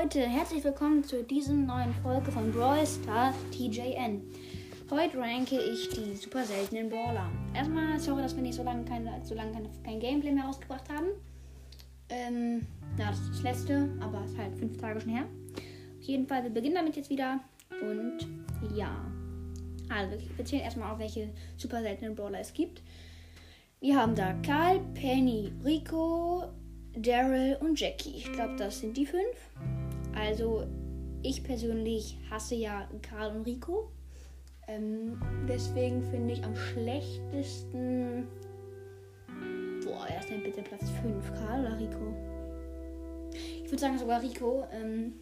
Leute, herzlich willkommen zu diesem neuen Folge von Brawl Stars TJN. Heute ranke ich die super seltenen Brawler. Erstmal sorry, dass wir nicht so lange, keine, so lange keine, kein Gameplay mehr rausgebracht haben. Ähm, ja, das ist das letzte, aber es ist halt fünf Tage schon her. Auf jeden Fall, wir beginnen damit jetzt wieder. Und ja. Also, wir zählen erstmal auf, welche super seltenen Brawler es gibt. Wir haben da Karl, Penny, Rico, Daryl und Jackie. Ich glaube, das sind die fünf. Also, ich persönlich hasse ja Karl und Rico. Ähm, deswegen finde ich am schlechtesten. Boah, wer ist denn bitte Platz 5? Karl oder Rico? Ich würde sagen sogar Rico, ähm,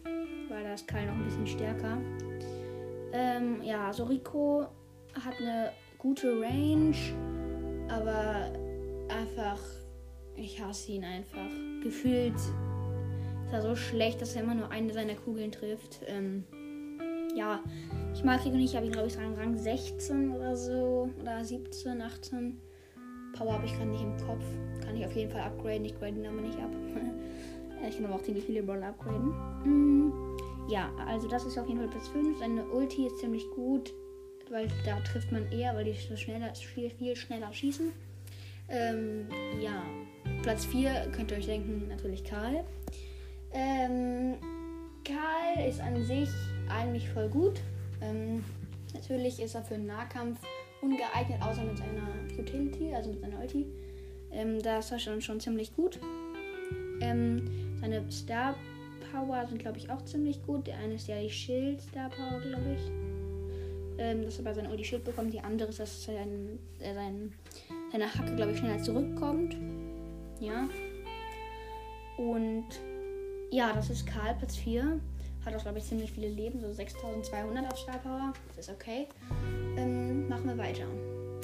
weil da ist Karl noch ein bisschen stärker. Ähm, ja, so Rico hat eine gute Range, aber einfach, ich hasse ihn einfach. Gefühlt ist er so schlecht, dass er immer nur eine seiner Kugeln trifft. Ähm, ja, ich mag Rico nicht, ich habe ihn, glaube ich, Rang, Rang 16 oder so. Oder 17, 18. Power habe ich gerade nicht im Kopf. Kann ich auf jeden Fall upgraden. Ich grade ihn aber nicht ab. ich kann aber auch ziemlich viele Brawler upgraden. Mm, ja, also das ist auf jeden Fall Platz 5. Seine Ulti ist ziemlich gut, weil da trifft man eher, weil die so schneller, viel, viel schneller schießen. Ähm, ja, Platz 4 könnt ihr euch denken, natürlich Karl. Ähm, Karl ist an sich eigentlich voll gut. Ähm, natürlich ist er für einen Nahkampf ungeeignet, außer mit seiner Utility, also mit seiner Ulti. Ähm, da ist er schon, schon ziemlich gut. Ähm, seine Star Power sind, glaube ich, auch ziemlich gut. Der eine ist ja die Schild Star Power, glaube ich. Ähm, dass er bei seiner Ulti Schild bekommt. Die andere ist, dass sein, äh, sein, seine Hacke, glaube ich, schneller zurückkommt. Ja. Und ja, das ist Karl, Platz 4. Hat auch, glaube ich, ziemlich viele Leben, so 6200 auf Star. Das ist okay. Ähm, machen wir weiter.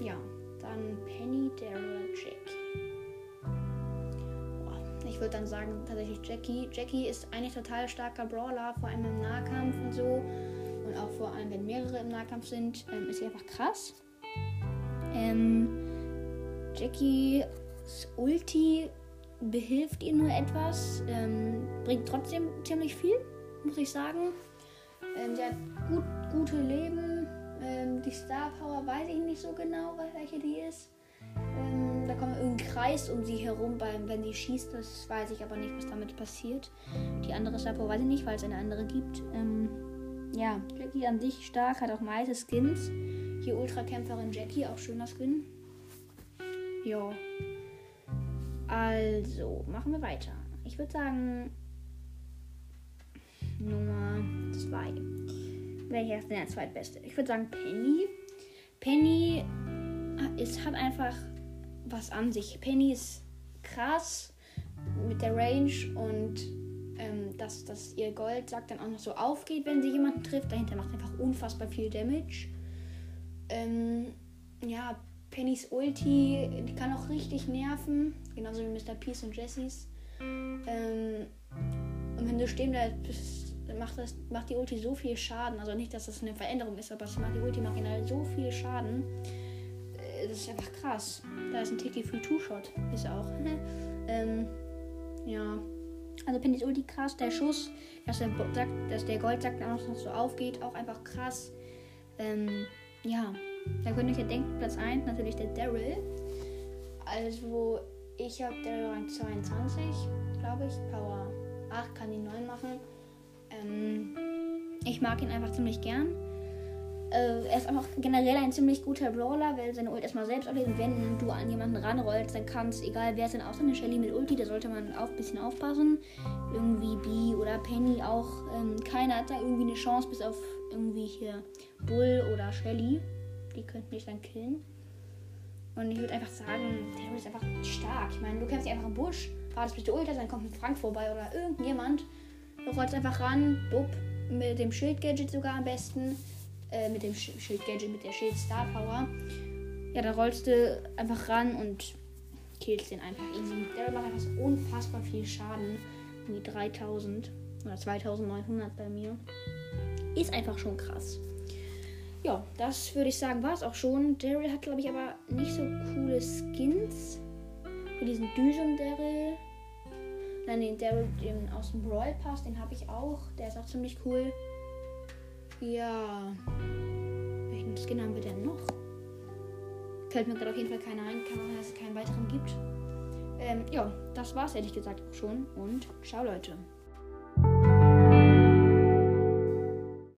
Ja, dann Penny, Daryl, Jackie. Boah, Ich würde dann sagen, tatsächlich Jackie. Jackie ist eigentlich total starker Brawler, vor allem im Nahkampf und so. Und auch vor allem, wenn mehrere im Nahkampf sind, ähm, ist sie einfach krass. Ähm, Jackies Ulti behilft ihr nur etwas, ähm, bringt trotzdem ziemlich viel, muss ich sagen. Ähm, sie hat gut, gute Leben. Ähm, die Star Power weiß ich nicht so genau, welche die ist. Ähm, da kommt irgendein Kreis um sie herum, beim, wenn sie schießt. Das weiß ich aber nicht, was damit passiert. Die andere Star Power weiß ich nicht, weil es eine andere gibt. Ähm, ja, Jackie an sich stark, hat auch nice Skins. Hier Ultrakämpferin Jackie, auch schöner Skin. Ja. Also, machen wir weiter. Ich würde sagen, Nummer 2. Welcher ist denn der zweitbeste? Ich würde sagen Penny. Penny ist, hat einfach was an sich. Penny ist krass mit der Range und ähm, dass, dass ihr Gold sagt dann auch noch so aufgeht, wenn sie jemanden trifft. Dahinter macht einfach unfassbar viel Damage. Ähm, ja, Pennys Ulti, die kann auch richtig nerven. Genauso wie Mr. Peace und Jessys. Ähm, und wenn du stehen bleibst, macht, das, macht die Ulti so viel Schaden. Also nicht, dass das eine Veränderung ist, aber macht, die Ulti macht generell so viel Schaden. Äh, Das ist einfach krass. Da ist ein Tiki Free Two-Shot. Ist auch. ähm, ja. Also Pennys Ulti krass. Der Schuss, dass der, dass der Goldsack dann auch noch so aufgeht, auch einfach krass. Ähm, ja. Da könnt ihr euch ja denken, Platz 1 natürlich der Daryl. Also ich habe Daryl Rang 22, glaube ich. Power 8 kann ihn 9 machen. Ähm, ich mag ihn einfach ziemlich gern. Äh, er ist einfach generell ein ziemlich guter Brawler, weil seine Ult erstmal selbst auflädt. Wenn du an jemanden ranrollst, dann kann es, egal wer es denn außer eine Shelly mit Ulti, da sollte man auch ein bisschen aufpassen. Irgendwie Bee oder Penny auch. Ähm, keiner hat da irgendwie eine Chance, bis auf irgendwie hier Bull oder Shelly. Die könnten dich dann killen. Und ich würde einfach sagen, der ist einfach stark. Ich meine, du kämpfst einfach im Busch, wartest bis du Ult hast, dann kommt ein Frank vorbei oder irgendjemand. Du rollst einfach ran, bupp, mit dem Schild-Gadget sogar am besten. Äh, mit dem Sch- Schild-Gadget, mit der Schild-Star-Power. Ja, da rollst du einfach ran und killst den einfach easy. Der macht einfach so unfassbar viel Schaden. Wie 3000 oder 2900 bei mir. Ist einfach schon krass. Ja, das würde ich sagen, war es auch schon. Daryl hat, glaube ich, aber nicht so coole Skins. Für diesen Düsen Daryl. Dann den Daryl den aus dem Brawl Pass, den habe ich auch. Der ist auch ziemlich cool. Ja. Welchen Skin haben wir denn noch? Fällt mir gerade auf jeden Fall keiner ein. Kann man, dass es keinen weiteren gibt. Ähm, ja, das war's ehrlich gesagt auch schon. Und ciao, Leute.